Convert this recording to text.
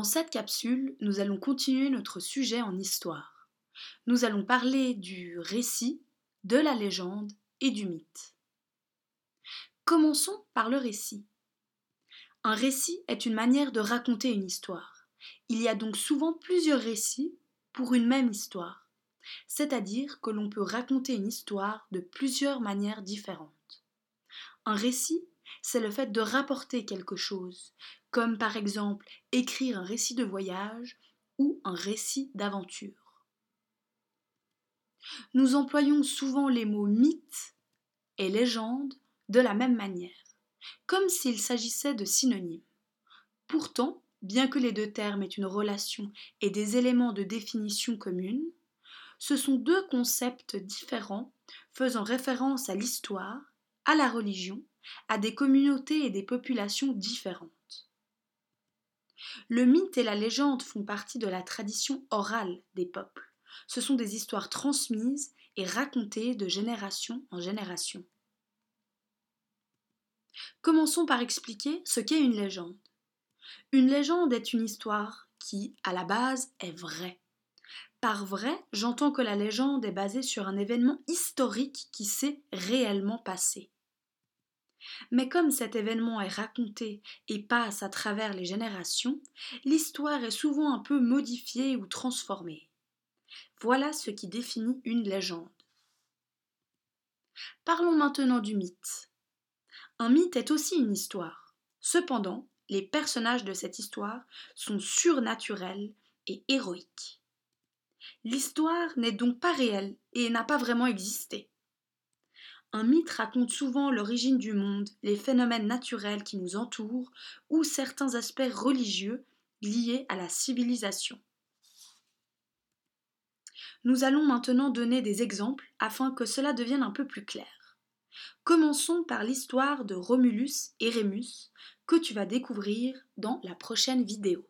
Dans cette capsule, nous allons continuer notre sujet en histoire. Nous allons parler du récit, de la légende et du mythe. Commençons par le récit. Un récit est une manière de raconter une histoire. Il y a donc souvent plusieurs récits pour une même histoire, c'est-à-dire que l'on peut raconter une histoire de plusieurs manières différentes. Un récit, c'est le fait de rapporter quelque chose, comme par exemple écrire un récit de voyage ou un récit d'aventure. Nous employons souvent les mots mythe et légende de la même manière, comme s'il s'agissait de synonymes. Pourtant, bien que les deux termes aient une relation et des éléments de définition commune, ce sont deux concepts différents faisant référence à l'histoire, à la religion, à des communautés et des populations différentes. Le mythe et la légende font partie de la tradition orale des peuples. Ce sont des histoires transmises et racontées de génération en génération. Commençons par expliquer ce qu'est une légende. Une légende est une histoire qui, à la base, est vraie. Par vrai, j'entends que la légende est basée sur un événement historique qui s'est réellement passé. Mais comme cet événement est raconté et passe à travers les générations, l'histoire est souvent un peu modifiée ou transformée. Voilà ce qui définit une légende. Parlons maintenant du mythe. Un mythe est aussi une histoire. Cependant, les personnages de cette histoire sont surnaturels et héroïques. L'histoire n'est donc pas réelle et n'a pas vraiment existé. Un mythe raconte souvent l'origine du monde, les phénomènes naturels qui nous entourent ou certains aspects religieux liés à la civilisation. Nous allons maintenant donner des exemples afin que cela devienne un peu plus clair. Commençons par l'histoire de Romulus et Rémus que tu vas découvrir dans la prochaine vidéo.